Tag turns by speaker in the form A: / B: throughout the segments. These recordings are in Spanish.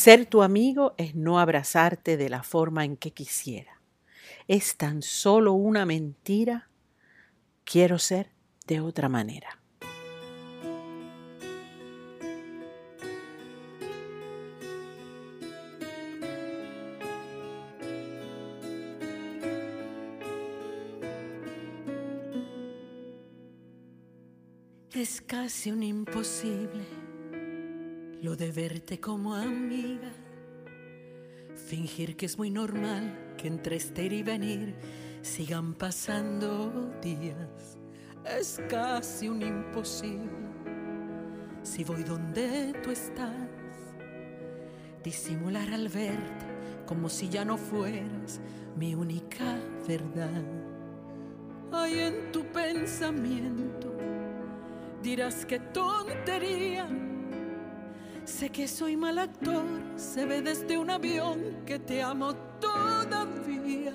A: Ser tu amigo es no abrazarte de la forma en que quisiera. Es tan solo una mentira. Quiero ser de otra manera.
B: Es casi un imposible lo de verte como amiga. Fingir que es muy normal que entre estar y venir sigan pasando días. Es casi un imposible. Si voy donde tú estás, disimular al verte como si ya no fueras mi única verdad. Hay en tu pensamiento, dirás que tontería Sé que soy mal actor, se ve desde un avión que te amo todavía.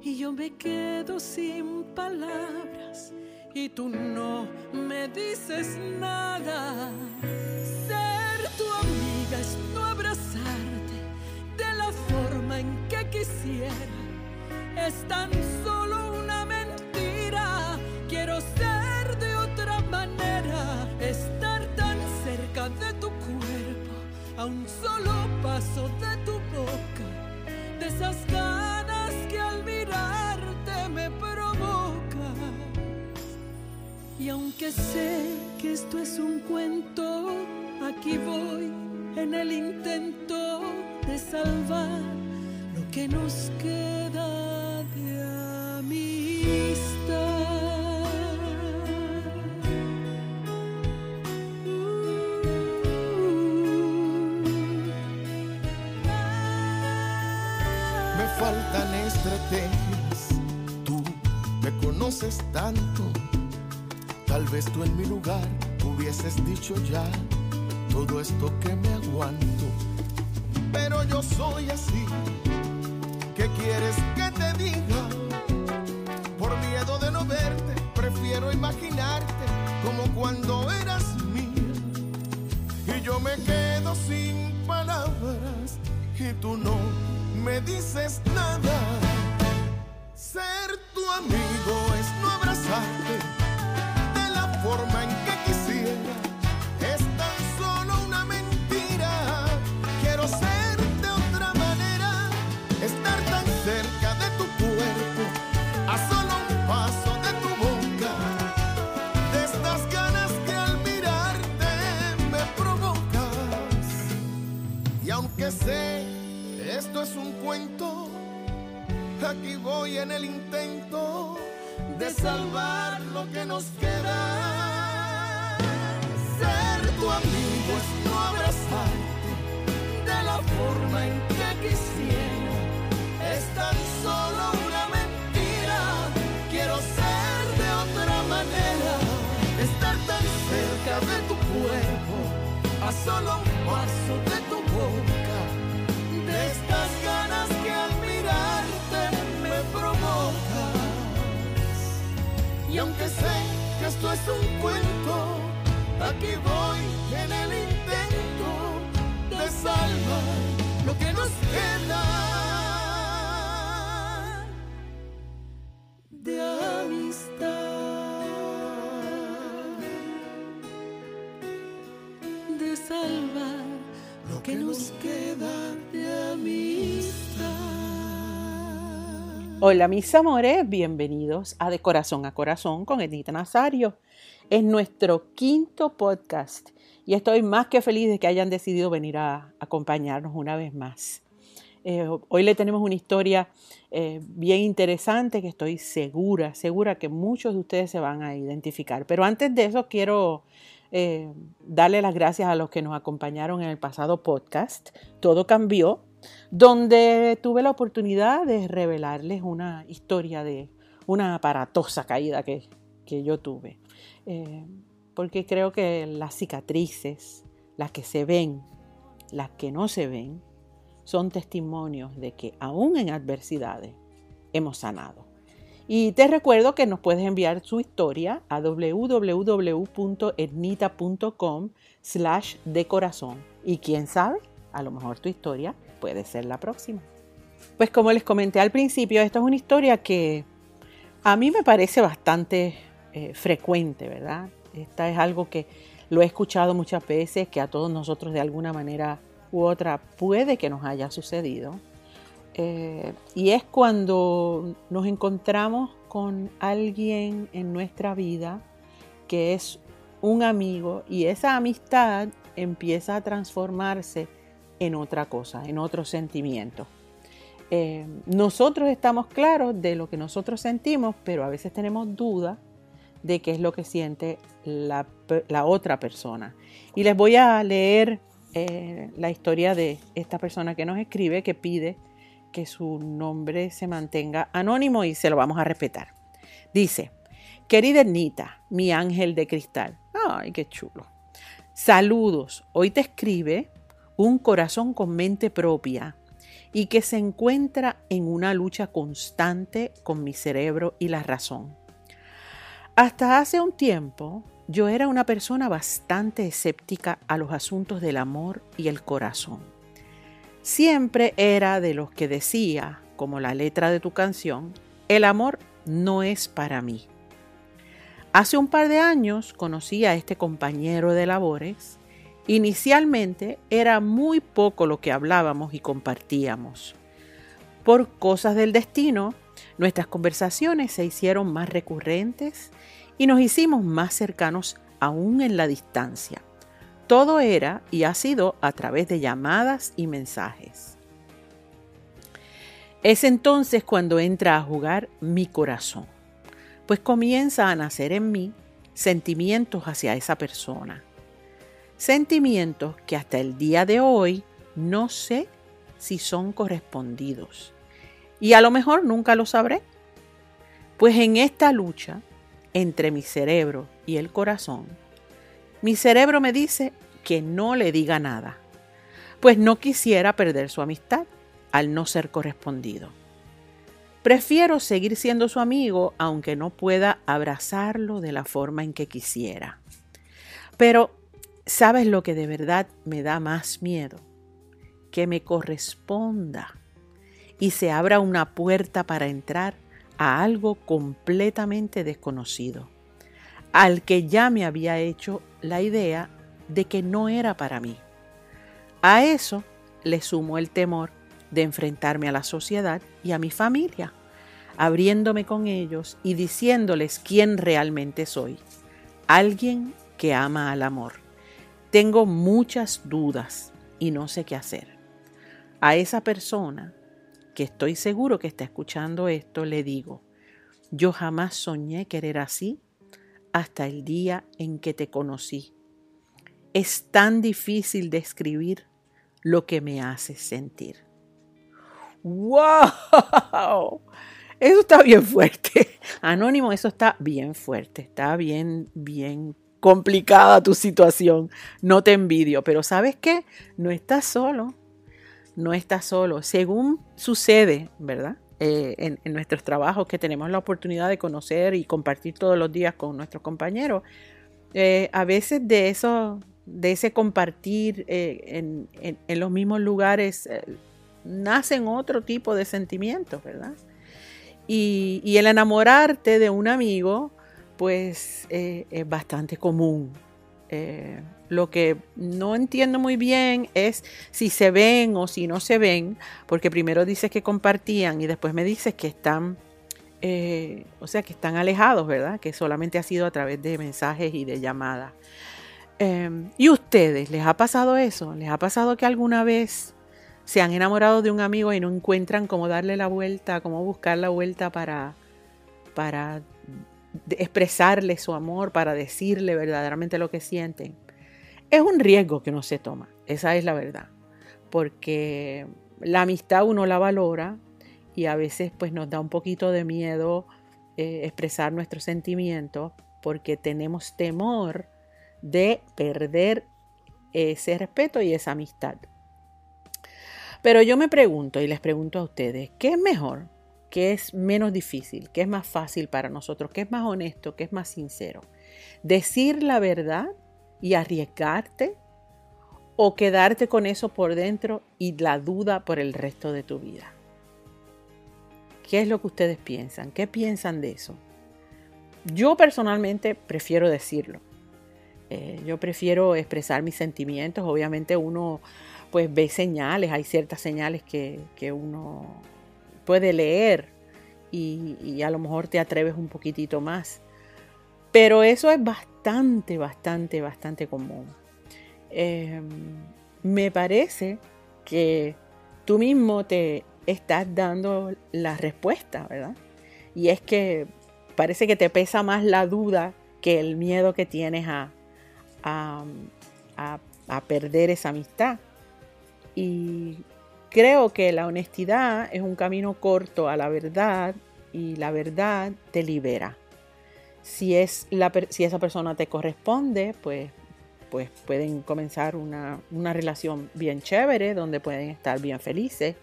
B: Y yo me quedo sin palabras y tú no me dices nada. Ser tu amiga es no abrazarte de la forma en que quisiera. Es tan solo a un solo paso de tu boca, de esas ganas que al mirarte me provocas. Y aunque sé que esto es un cuento, aquí voy en el intento de salvar lo que nos queda de amistad.
C: Tanto. Tal vez tú en mi lugar hubieses dicho ya todo esto que me aguanto. Pero yo soy así. ¿Qué quieres que te diga? Por miedo de no verte, prefiero imaginarte como cuando eras mía. Y yo me quedo sin palabras y tú no me dices nada. Ser amigo es no abrazarte de la forma en que aquí voy en el intento de salvar lo que nos queda. Ser tu amigo es no abrazarte de la forma en que quisiera. Es tan solo una mentira. Quiero ser de otra manera, estar tan cerca de tu cuerpo, a solo un paso de tu boca Y aunque sé que esto es un cuento, aquí voy en el intento de salvar lo que nos queda.
A: Hola mis amores, bienvenidos a De Corazón a Corazón con Edita Nazario. Es nuestro quinto podcast y estoy más que feliz de que hayan decidido venir a acompañarnos una vez más. Eh, hoy le tenemos una historia eh, bien interesante que estoy segura, segura que muchos de ustedes se van a identificar. Pero antes de eso quiero eh, darle las gracias a los que nos acompañaron en el pasado podcast. Todo cambió, donde tuve la oportunidad de revelarles una historia de una aparatosa caída que, yo tuve. Eh, porque creo que las cicatrices, las que se ven, las que no se ven, son testimonios de que aún en adversidades hemos sanado. Y te recuerdo que nos puedes enviar su historia a www.etnita.com slash de corazón. Y quién sabe, a lo mejor tu historia puede ser la próxima. Pues como les comenté al principio, esta es una historia que a mí me parece bastante eh, frecuente, ¿verdad? Esta es algo que lo he escuchado muchas veces, que a todos nosotros de alguna manera u otra puede que nos haya sucedido. Eh, y es cuando nos encontramos con alguien en nuestra vida que es un amigo y esa amistad empieza a transformarse en otra cosa, en otro sentimiento. Eh, nosotros estamos claros de lo que nosotros sentimos, pero a veces tenemos duda de qué es lo que siente la, otra persona. Y les voy a leer eh, la historia de esta persona que nos escribe, que pide que su nombre se mantenga anónimo y se lo vamos a respetar. Dice, querida Ernita, mi ángel de cristal. Ay, qué chulo. Saludos. Hoy te escribe un corazón con mente propia y que se encuentra en una lucha constante con mi cerebro y la razón. Hasta hace un tiempo yo era una persona bastante escéptica a los asuntos del amor y el corazón. Siempre era de los que decía, como la letra de tu canción, el amor no es para mí. Hace un par de años conocí a este compañero de labores. Inicialmente era muy poco lo que hablábamos y compartíamos. Por cosas del destino, nuestras conversaciones se hicieron más recurrentes y nos hicimos más cercanos aún en la distancia. Todo era y ha sido a través de llamadas y mensajes. Es entonces cuando entra a jugar mi corazón, pues comienza a nacer en mí sentimientos hacia esa persona. Sentimientos que hasta el día de hoy no sé si son correspondidos. Y a lo mejor nunca lo sabré. Pues en esta lucha entre mi cerebro y el corazón, mi cerebro me dice que no le diga nada, pues no quisiera perder su amistad al no ser correspondido. Prefiero seguir siendo su amigo aunque no pueda abrazarlo de la forma en que quisiera. Pero, ¿sabes lo que de verdad me da más miedo? Que me corresponda y se abra una puerta para entrar a algo completamente desconocido al que ya me había hecho la idea de que no era para mí. A eso le sumo el temor de enfrentarme a la sociedad y a mi familia, abriéndome con ellos y diciéndoles quién realmente soy, alguien que ama al amor. Tengo muchas dudas y no sé qué hacer. A esa persona que estoy seguro que está escuchando esto, le digo, yo jamás soñé querer así hasta el día en que te conocí. Es tan difícil describir lo que me hace sentir. ¡Wow! Eso está bien fuerte. Anónimo, eso está bien fuerte. Está bien, bien complicada tu situación. No te envidio, pero ¿sabes qué? No estás solo. No estás solo. Según sucede, ¿verdad? Eh, en, nuestros trabajos que tenemos la oportunidad de conocer y compartir todos los días con nuestros compañeros, eh, a veces de eso, de ese compartir eh, en, los mismos lugares, nacen otro tipo de sentimientos, ¿verdad? Y, y, el enamorarte de un amigo, pues es bastante común. Lo que no entiendo muy bien es si se ven o si no se ven, porque primero dices que compartían y después me dices que están, eh, o sea, que están alejados, ¿verdad? Que solamente ha sido a través de mensajes y de llamadas. Em, ¿Y ustedes? ¿Les ha pasado eso? ¿Les ha pasado que alguna vez se han enamorado de un amigo y no encuentran cómo darle la vuelta, cómo buscar la vuelta para, para expresarle su amor, para decirle verdaderamente lo que sienten? Es un riesgo que no se toma, esa es la verdad, porque la amistad uno la valora y a veces pues nos da un poquito de miedo eh, expresar nuestros sentimientos porque tenemos temor de perder ese respeto y esa amistad. Pero yo me pregunto y les pregunto a ustedes, ¿qué es mejor? ¿Qué es menos difícil? ¿Qué es más fácil para nosotros? ¿Qué es más honesto? ¿Qué es más sincero? ¿Decir la verdad y arriesgarte? ¿O quedarte con eso por dentro y la duda por el resto de tu vida? ¿Qué es lo que ustedes piensan? ¿Qué piensan de eso? Yo personalmente prefiero decirlo. Eh, yo prefiero expresar mis sentimientos. Obviamente uno pues ve señales, hay ciertas señales que, uno puede leer y, a lo mejor te atreves un poquitito más. Pero eso es bastante, bastante, bastante común. Em, me parece que tú mismo te estás dando la respuesta, ¿verdad? Y es que parece que te pesa más la duda que el miedo que tienes a, a perder esa amistad. Y creo que la honestidad es un camino corto a la verdad y la verdad te libera. Si, es si esa persona te corresponde, pues, pues pueden comenzar una, una relación bien chévere donde pueden estar bien felices.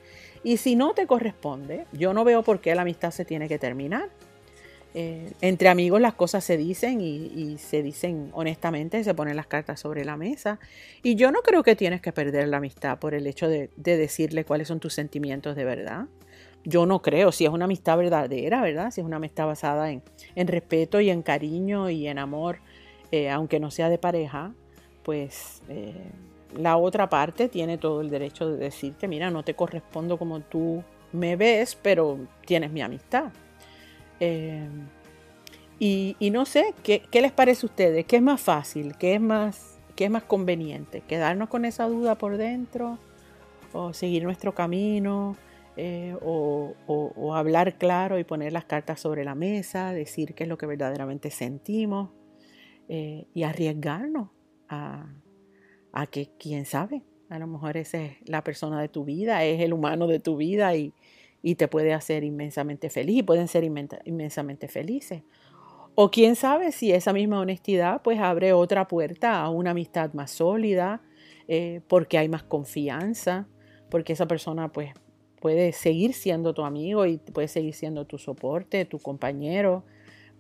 A: Y si no te corresponde, yo no veo por qué la amistad se tiene que terminar. Eh, entre amigos las cosas se dicen y, se dicen honestamente, se ponen las cartas sobre la mesa. Y yo no creo que tienes que perder la amistad por el hecho de, decirle cuáles son tus sentimientos de verdad. Yo no creo, si es una amistad verdadera, ¿verdad? Si es una amistad basada en, respeto y en cariño y en amor, eh, aunque no sea de pareja, pues eh, la otra parte tiene todo el derecho de decirte, mira, no te correspondo como tú me ves, pero tienes mi amistad. Eh, y, no sé, ¿qué, les parece a ustedes? ¿Qué es más fácil? ¿Qué es más, qué es más conveniente? ¿Quedarnos con esa duda por dentro? ¿O seguir nuestro camino? Eh, o, hablar claro y poner las cartas sobre la mesa, decir qué es lo que verdaderamente sentimos eh, y arriesgarnos a, a, que, quién sabe, a lo mejor esa es la persona de tu vida, es el humano de tu vida y, y te puede hacer inmensamente feliz y pueden ser inmensamente felices. O quién sabe si esa misma honestidad pues abre otra puerta a una amistad más sólida, eh, porque hay más confianza, porque esa persona pues puede seguir siendo tu amigo y puede seguir siendo tu soporte, tu compañero,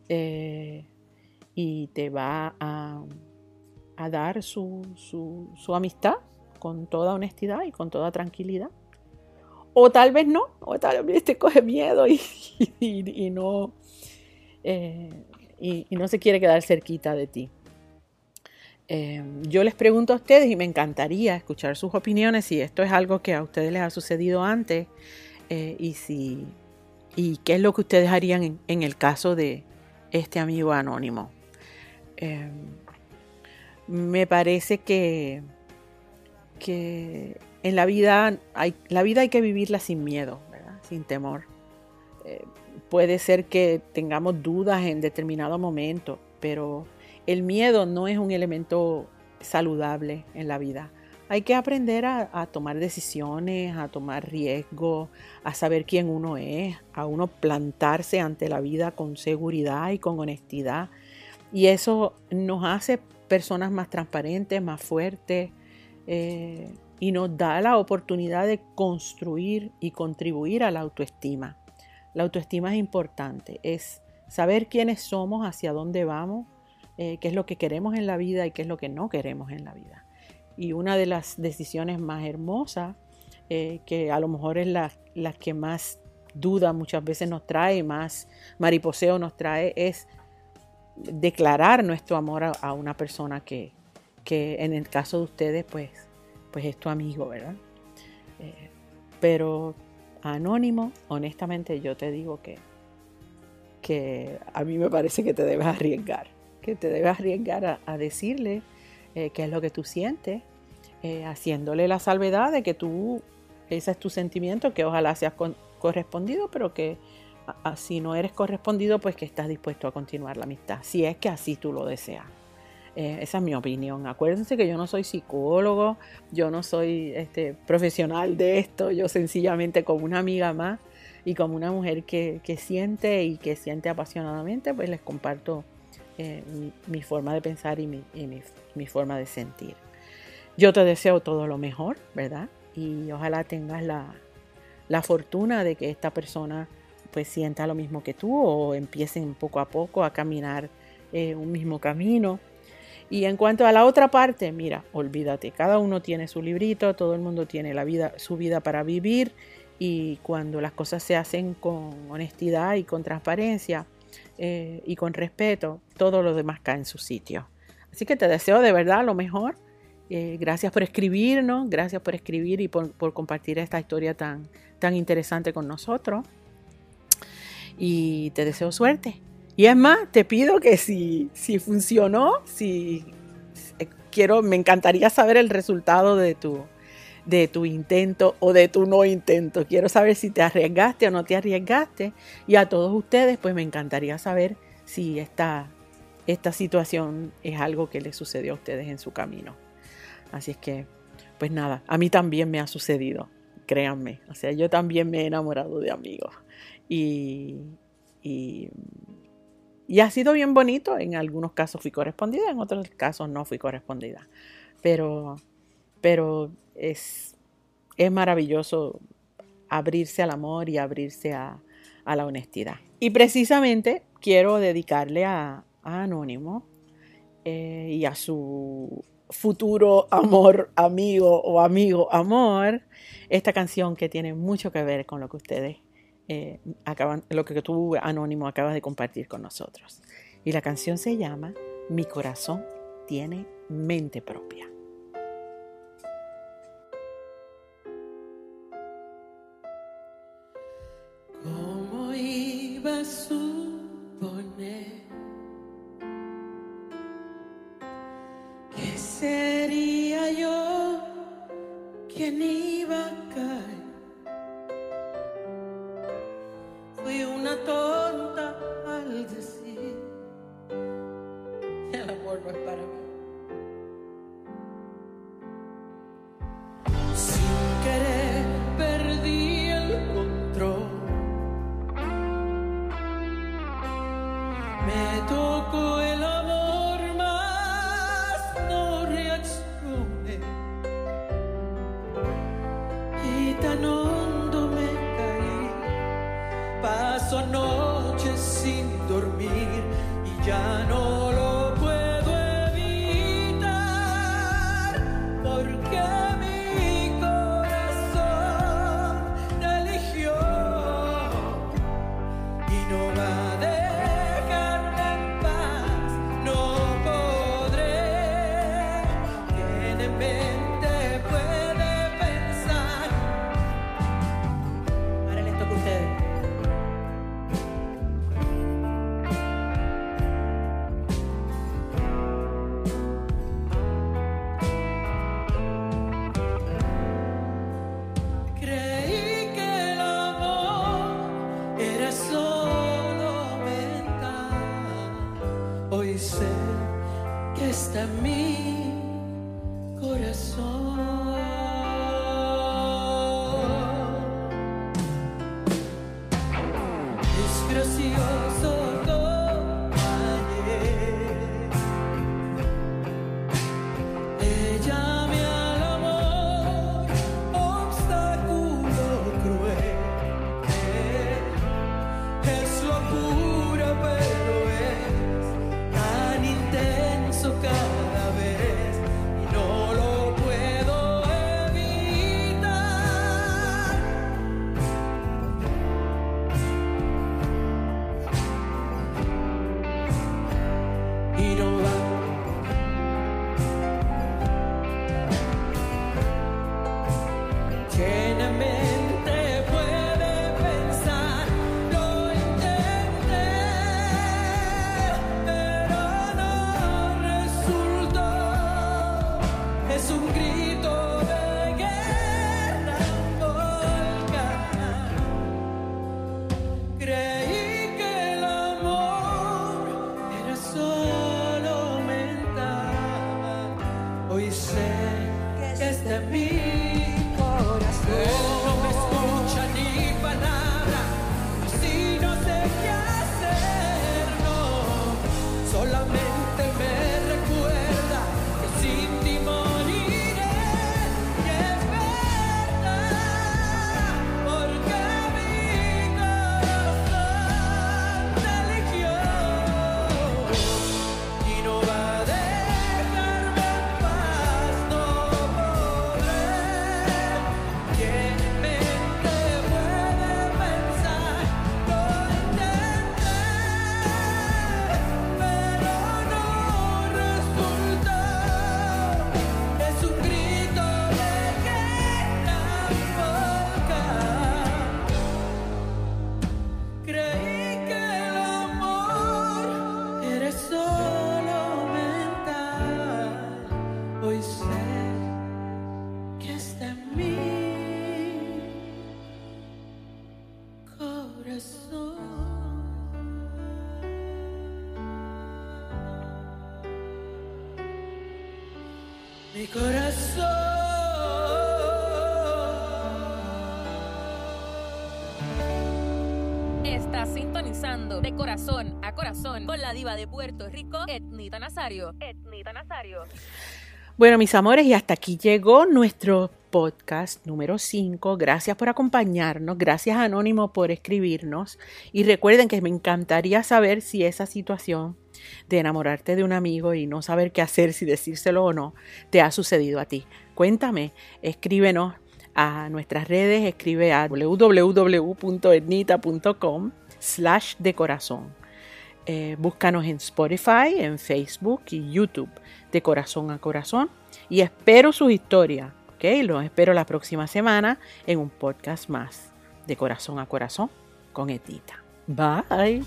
A: eh, y te va a, dar su, su amistad con toda honestidad y con toda tranquilidad. O tal vez no, o tal vez te coge miedo y, no, eh, y, no se quiere quedar cerquita de ti. Eh, yo les pregunto a ustedes y me encantaría escuchar sus opiniones si esto es algo que a ustedes les ha sucedido antes eh, y si y qué es lo que ustedes harían en, en el caso de este amigo anónimo. me parece que, que en la vida hay, la vida hay que vivirla sin miedo, sin temor. Eh, puede ser que tengamos dudas en determinado momento, pero el miedo no es un elemento saludable en la vida. Hay que aprender a, tomar decisiones, a tomar riesgos, a saber quién uno es, a uno plantarse ante la vida con seguridad y con honestidad. Y eso nos hace personas más transparentes, más fuertes, eh, y nos da la oportunidad de construir y contribuir a la autoestima. La autoestima es importante, es saber quiénes somos, hacia dónde vamos, eh, qué es lo que queremos en la vida y qué es lo que no queremos en la vida. Y una de las decisiones más hermosas, eh, que a lo mejor es la, que más duda muchas veces nos trae, más mariposeo nos trae, es declarar nuestro amor a, una persona que, que en el caso de ustedes, pues pues es tu amigo, ¿verdad? Eh, pero anónimo, honestamente yo te digo que, que a mí me parece que te debes arriesgar, que te debes arriesgar a, decirle eh, qué es lo que tú sientes, eh, haciéndole la salvedad de que tú, ese es tu sentimiento, que ojalá seas correspondido, pero que si no eres correspondido, pues que estás dispuesto a continuar la amistad, si es que así tú lo deseas. Eh, esa es mi opinión. Acuérdense que yo no soy psicólogo, yo no soy este, profesional de esto, yo sencillamente como una amiga más y como una mujer que, siente y que siente apasionadamente, pues les comparto eh, mi, forma de pensar y, mi, mi, forma de sentir. Yo te deseo todo lo mejor, ¿verdad? y ojalá tengas la, la fortuna de que esta persona pues sienta lo mismo que tú o empiecen poco a poco a caminar eh, un mismo camino. Y en cuanto a la otra parte, mira, olvídate, cada uno tiene su librito, todo el mundo tiene la vida, su vida para vivir y cuando las cosas se hacen con honestidad y con transparencia eh, y con respeto, todo lo demás cae en su sitio. Así que te deseo de verdad lo mejor. Eh, gracias por escribirnos, gracias por escribir y por, por compartir esta historia tan, tan interesante con nosotros. Y te deseo suerte. Y es más, te pido que si, si funcionó, si eh, quiero, me encantaría saber el resultado de tu, de tu intento o de tu no intento. Quiero saber si te arriesgaste o no te arriesgaste. Y a todos ustedes, pues me encantaría saber si esta, esta situación es algo que les sucedió a ustedes en su camino. Así es que, pues nada, a mí también me ha sucedido, créanme. O sea, yo también me he enamorado de amigos. Y, y y ha sido bien bonito. En algunos casos fui correspondida, en otros casos no fui correspondida. Pero, pero es, es maravilloso abrirse al amor y abrirse a, la honestidad. Y precisamente quiero dedicarle a, Anónimo eh, y a su futuro amor, amigo o amigo amor, esta canción que tiene mucho que ver con lo que ustedes eh, lo que tú, Anónimo, acabas de compartir con nosotros. Y la canción se llama Mi corazón tiene mente propia.
B: Me tocó el mi corazón.
D: Estás sintonizando de corazón a corazón con la diva de Puerto Rico, Etnita Nazario. Etnita Nazario.
A: Bueno, mis amores, y hasta aquí llegó nuestro podcast número 5. Gracias por acompañarnos, gracias Anónimo por escribirnos y recuerden que me encantaría saber si esa situación de enamorarte de un amigo y no saber qué hacer, si decírselo o no, te ha sucedido a ti. Cuéntame, escríbenos a nuestras redes, escribe a www.etnita.com slash de corazón. Eh, búscanos en Spotify, en Facebook y YouTube de corazón a corazón y espero sus historias, ¿ok? Los espero la próxima semana en un podcast más de corazón a corazón con Etita. Bye.